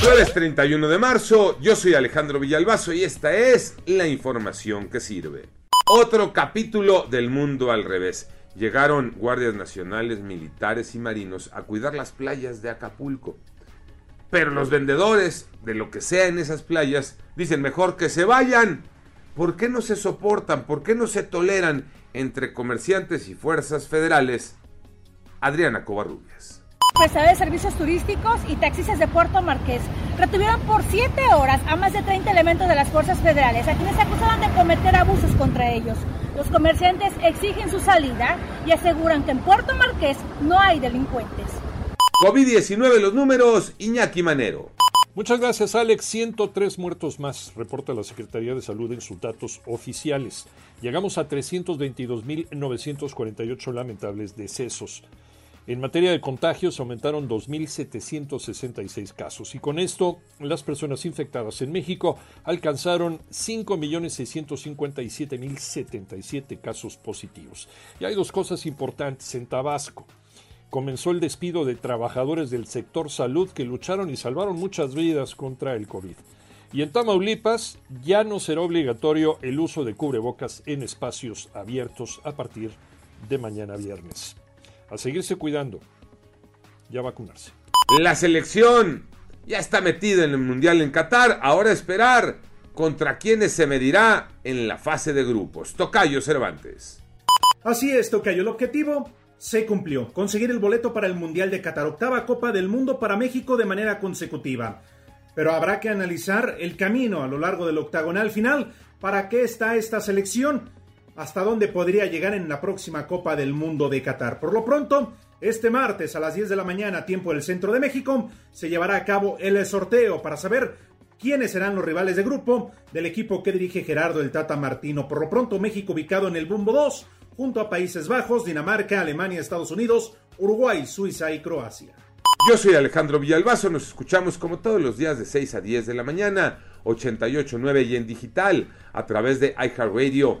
Jueves 31 de marzo, yo soy Alejandro Villalbazo y esta es la información que sirve. Otro capítulo del mundo al revés. Llegaron guardias nacionales, militares y marinos a cuidar las playas de Acapulco. Pero los vendedores de lo que sea en esas playas dicen mejor que se vayan. ¿Por qué no se soportan? ¿Por qué no se toleran entre comerciantes y fuerzas federales? Adriana Covarrubias. Prestadores de servicios turísticos y taxistas de Puerto Marqués retuvieron por siete horas a más de 30 elementos de las fuerzas federales, a quienes acusaban de cometer abusos contra ellos. Los comerciantes exigen su salida y aseguran que en Puerto Marqués no hay delincuentes. COVID-19 los números, Iñaki Manero. Muchas gracias, Alex. 103 muertos más, reporta la Secretaría de Salud en sus datos oficiales. Llegamos a 322.948 lamentables decesos. En materia de contagios aumentaron 2.766 casos y con esto las personas infectadas en México alcanzaron 5.657.077 casos positivos. Y hay dos cosas importantes en Tabasco. Comenzó el despido de trabajadores del sector salud que lucharon y salvaron muchas vidas contra el COVID. Y en Tamaulipas ya no será obligatorio el uso de cubrebocas en espacios abiertos a partir de mañana viernes a seguirse cuidando y a vacunarse. La selección ya está metida en el Mundial en Qatar. Ahora esperar contra quienes se medirá en la fase de grupos. Tocayo Cervantes. Así es, Tocayo. El objetivo se cumplió. Conseguir el boleto para el Mundial de Qatar. Octava Copa del Mundo para México de manera consecutiva. Pero habrá que analizar el camino a lo largo del octagonal final. ¿Para qué está esta selección? Hasta dónde podría llegar en la próxima Copa del Mundo de Qatar. Por lo pronto, este martes a las 10 de la mañana, tiempo del centro de México, se llevará a cabo el sorteo para saber quiénes serán los rivales de grupo del equipo que dirige Gerardo el Tata Martino. Por lo pronto, México ubicado en el Bumbo 2, junto a Países Bajos, Dinamarca, Alemania, Estados Unidos, Uruguay, Suiza y Croacia. Yo soy Alejandro Villalbazo, nos escuchamos como todos los días de 6 a 10 de la mañana, 88.9 y en digital, a través de iHeartRadio